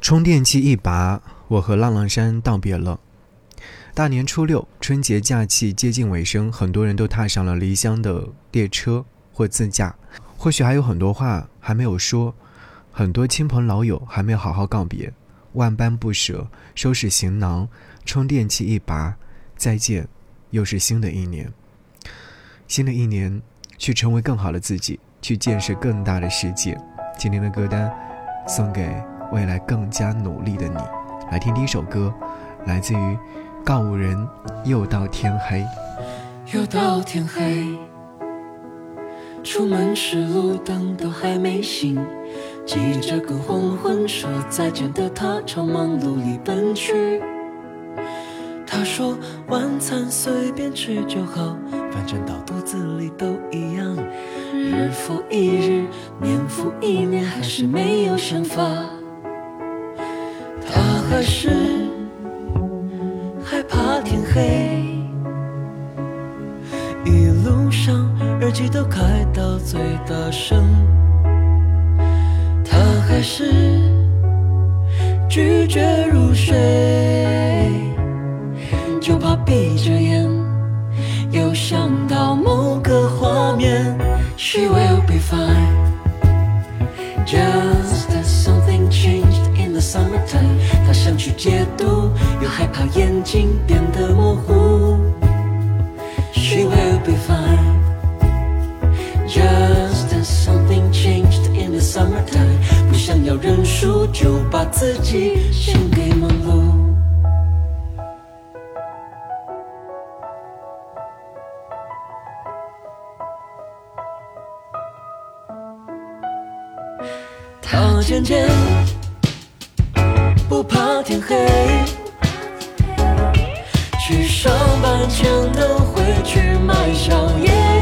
充电器一拔，我和浪浪山道别了。大年初六，春节假期接近尾声，很多人都踏上了离乡的列车或自驾。或许还有很多话还没有说，很多亲朋老友还没有好好告别。万般不舍，收拾行囊，充电器一拔，再见，又是新的一年。新的一年，去成为更好的自己，去见识更大的世界。今天的歌单，送给。未来更加努力的你，来听第一首歌，来自于告五人。又到天黑，又到天黑，出门时路灯都还没醒，急着跟黄昏说再见的他朝忙碌里奔去。他说晚餐随便吃就好，反正到肚子里都一样。日复一日，年复一年，还是没有想法。还是害怕天黑，一路上耳机都开到最大声。他还是拒绝入睡，就怕闭着眼又想到某个画面。She will be fine, just 又害怕眼睛变得模糊。She will be fine, just as something changed in the summertime。不想要认输，就把自己献给忙碌。他渐渐。不怕天黑，全都会去买宵夜。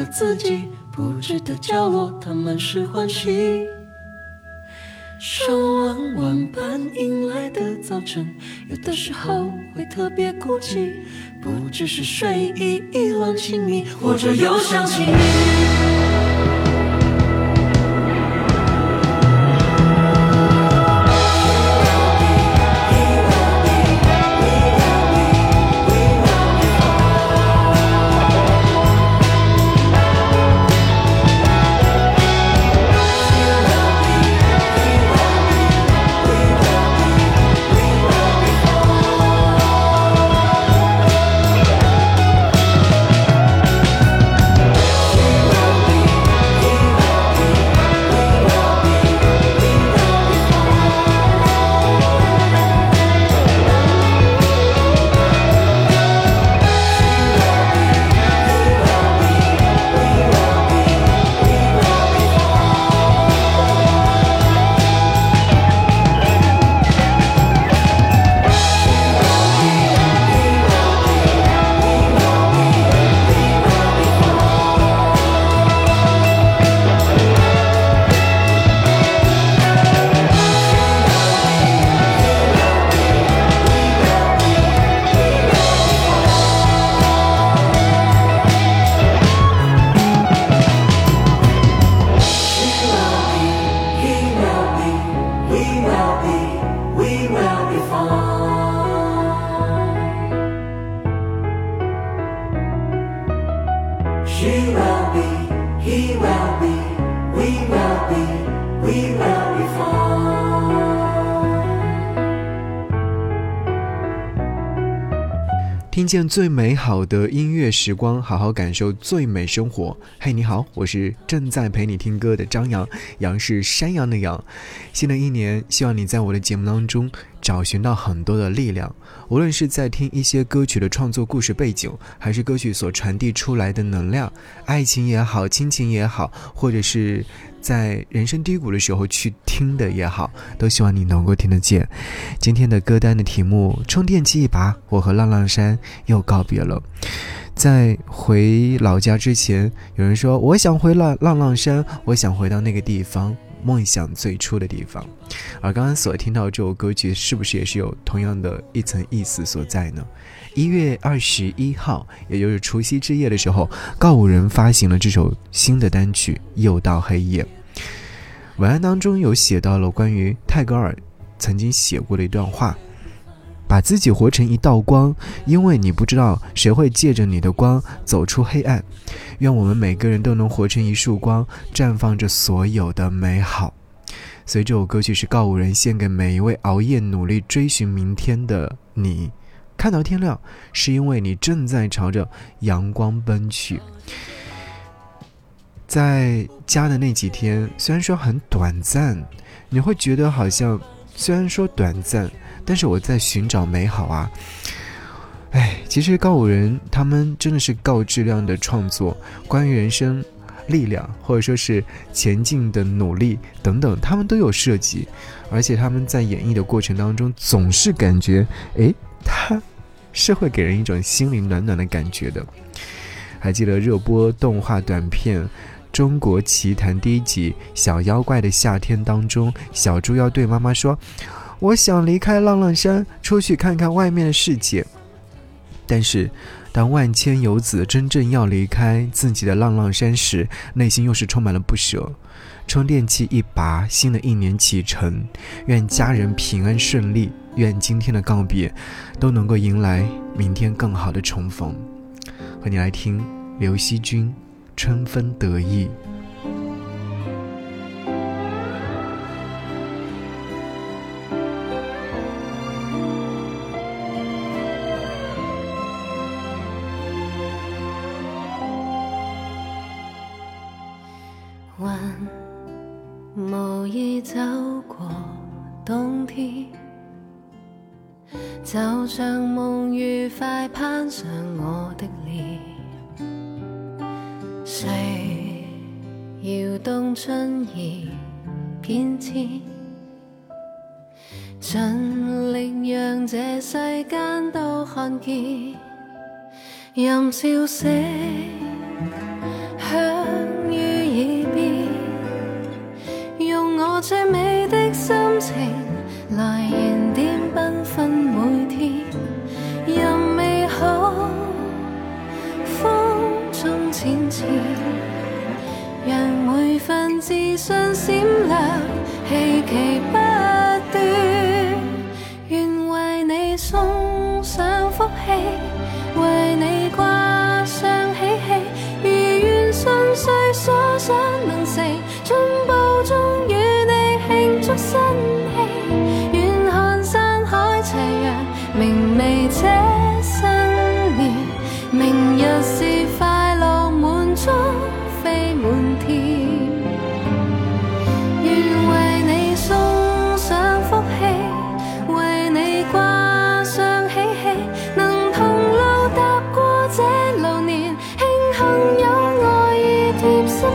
夜。自己布置的角落，他满是欢喜。上完晚班迎来的早晨，有的时候会特别孤寂，不只是睡意意乱情迷，或者又想起你。She will be, he will be, we will be, we will be fine. 听见最美好的音乐时光，好好感受最美生活。嘿，你好，我是正在陪你听歌的张扬，杨是山羊的羊。新的一年，希望你在我的节目当中找寻到很多的力量，无论是在听一些歌曲的创作故事背景，还是歌曲所传递出来的能量，爱情也好，亲情也好，或者是在人生低谷的时候去听的也好，都希望你能够听得见。今天的歌单的题目：充电器一拔，我和浪浪山又告别了。在回老家之前，有人说我想回浪浪浪山，我想回到那个地方，梦想最初的地方。而刚刚所听到这首歌曲，是不是也是有同样的一层意思所在呢？一月二十一号，也就是除夕之夜的时候，告五人发行了这首新的单曲《又到黑夜》。文案当中有写到了关于泰戈尔曾经写过的一段话。把自己活成一道光，因为你不知道谁会借着你的光走出黑暗。愿我们每个人都能活成一束光，绽放着所有的美好。所以这首歌曲是告五人献给每一位熬夜努力追寻明天的你。看到天亮，是因为你正在朝着阳光奔去。在家的那几天，虽然说很短暂，你会觉得好像虽然说短暂，但是我在寻找美好啊。哎，其实告五人他们真的是高质量的创作，关于人生、力量或者说是前进的努力等等，他们都有涉及，而且他们在演绎的过程当中，总是感觉，哎，他是会给人一种心灵暖暖的感觉的。还记得热播动画短片。《中国奇谭》第一集《小妖怪的夏天》当中，小猪要对妈妈说：“我想离开浪浪山，出去看看外面的世界。”但是，当万千游子真正要离开自己的浪浪山时，内心又是充满了不舍。充电器一拔，新的一年启程，愿家人平安顺利，愿今天的告别都能够迎来明天更好的重逢。和你来听刘惜君。春风得意。摇动春意变迁，尽力让这世间都看见，任笑声响于耳边，用我最美的心情来燃点缤纷每天，任美好风中浅浅。份自信闪亮，希奇不断。愿为你送上福气，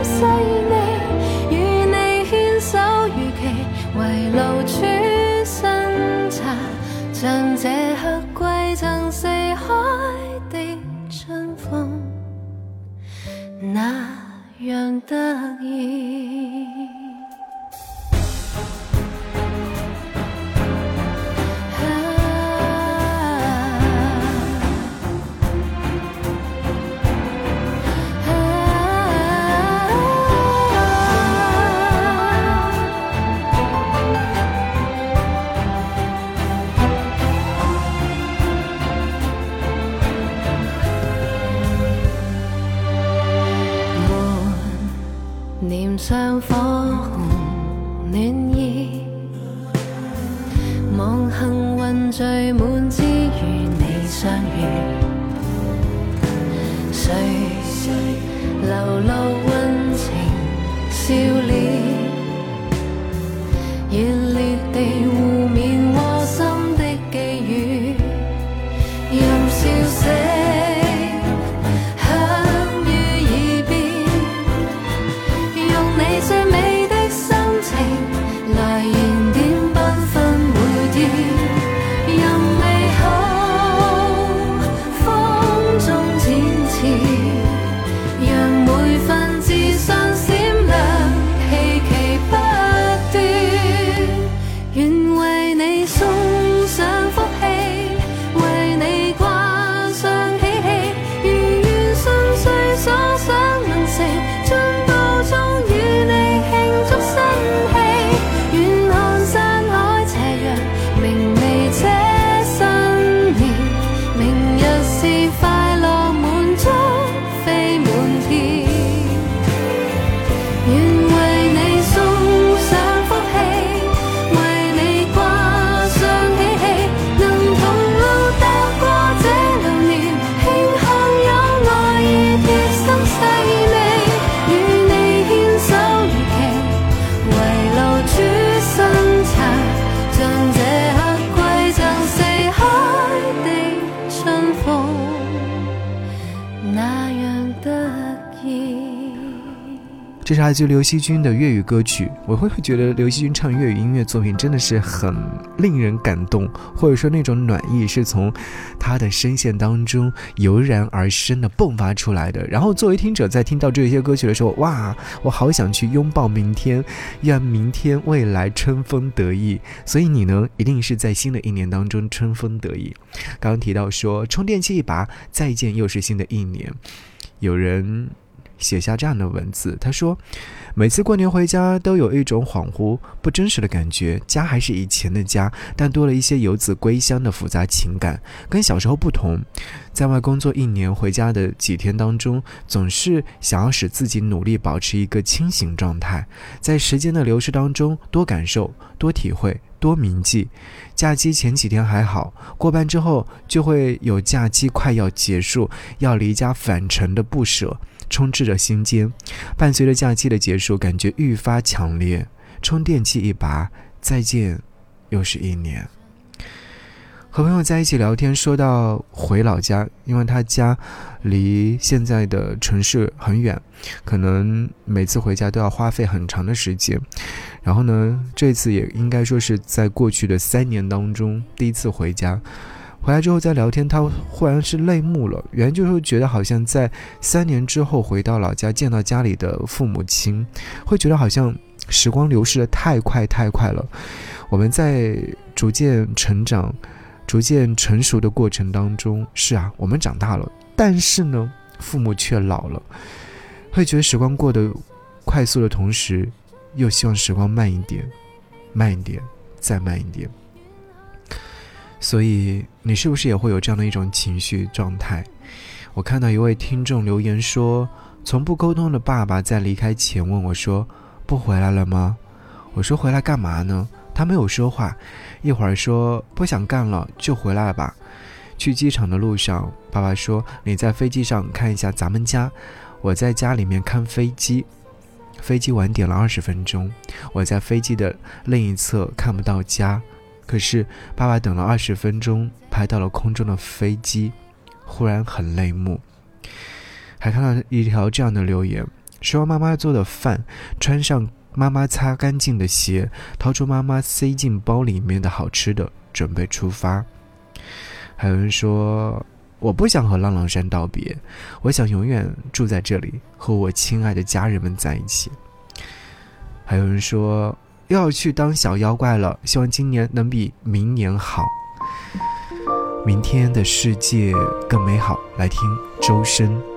贴心这是来自刘惜君的粤语歌曲，我会觉得刘惜君唱粤语音乐作品真的是很令人感动，或者说那种暖意是从他的声线当中油然而生的迸发出来的。然后作为听者在听到这些歌曲的时候，哇，我好想去拥抱明天，愿明天未来春风得意。所以你呢，一定是在新的一年当中春风得意。刚刚提到说充电器一拔，再见又是新的一年，有人。写下这样的文字，他说：“每次过年回家都有一种恍惚、不真实的感觉，家还是以前的家，但多了一些游子归乡的复杂情感，跟小时候不同。在外工作一年，回家的几天当中，总是想要使自己努力保持一个清醒状态，在时间的流逝当中多感受、多体会。”多铭记，假期前几天还好，过半之后就会有假期快要结束，要离家返程的不舍。充斥着心间，伴随着假期的结束，感觉愈发强烈。充电器一拔，再见，又是一年。和朋友在一起聊天，说到回老家，因为他家离现在的城市很远，可能每次回家都要花费很长的时间。然后呢，这次也应该说是在过去的三年当中第一次回家。回来之后再聊天，他忽然是泪目了。原就是觉得好像在三年之后回到老家，见到家里的父母亲，会觉得好像时光流逝的太快太快了。我们在逐渐成长、逐渐成熟的过程当中，是啊，我们长大了，但是呢，父母却老了，会觉得时光过得快速的同时，又希望时光慢一点，慢一点，再慢一点。所以，你是不是也会有这样的一种情绪状态？我看到一位听众留言说：“从不沟通的爸爸在离开前问我说：‘不回来了吗？’我说：‘回来干嘛呢？’他没有说话，一会儿说：‘不想干了，就回来吧。’去机场的路上，爸爸说：‘你在飞机上看一下咱们家。’我在家里面看飞机，飞机晚点了二十分钟，我在飞机的另一侧看不到家。”可是，爸爸等了二十分钟，拍到了空中的飞机，忽然很泪目。还看到一条这样的留言：说妈妈做的饭，穿上妈妈擦干净的鞋，掏出妈妈塞进包里面的好吃的，准备出发。还有人说：我不想和浪浪山道别，我想永远住在这里，和我亲爱的家人们在一起。还有人说。又要去当小妖怪了，希望今年能比明年好，明天的世界更美好。来听周深。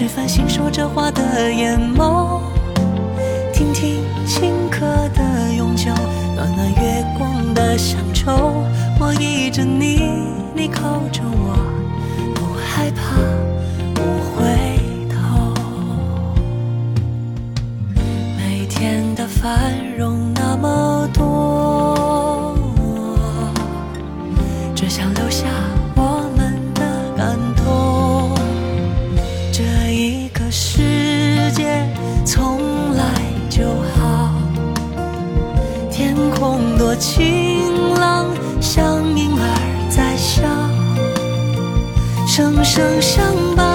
是繁星说着话的眼眸，听听青稞的永久，暖暖月光的乡愁。我依着你，你靠着我，不害怕。就好，天空多晴朗，像婴儿在笑，声声相伴。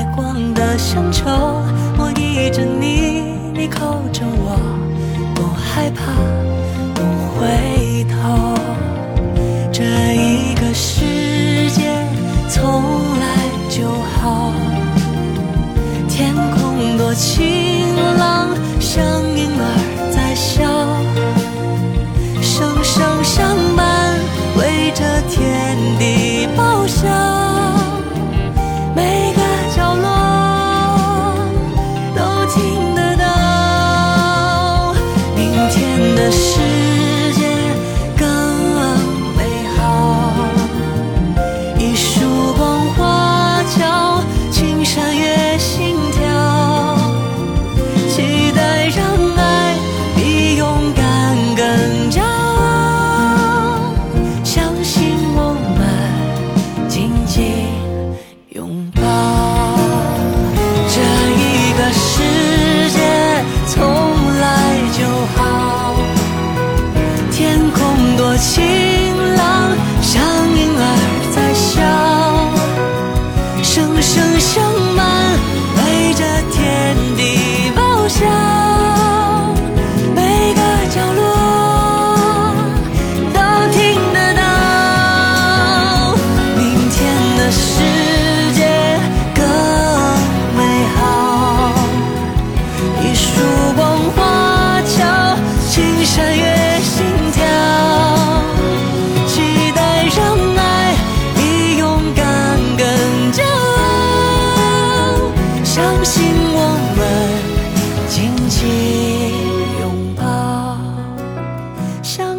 月光的深秋，我依着你，你靠着我，不害怕，不回头，这一个世界从来就好。天空多晴朗，像婴儿。生满，为这天地报效。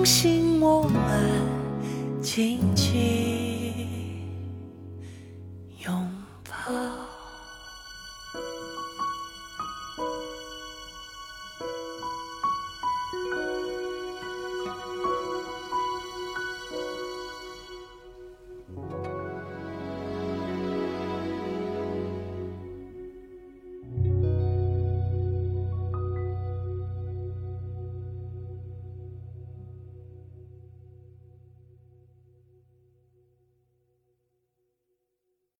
相信我们。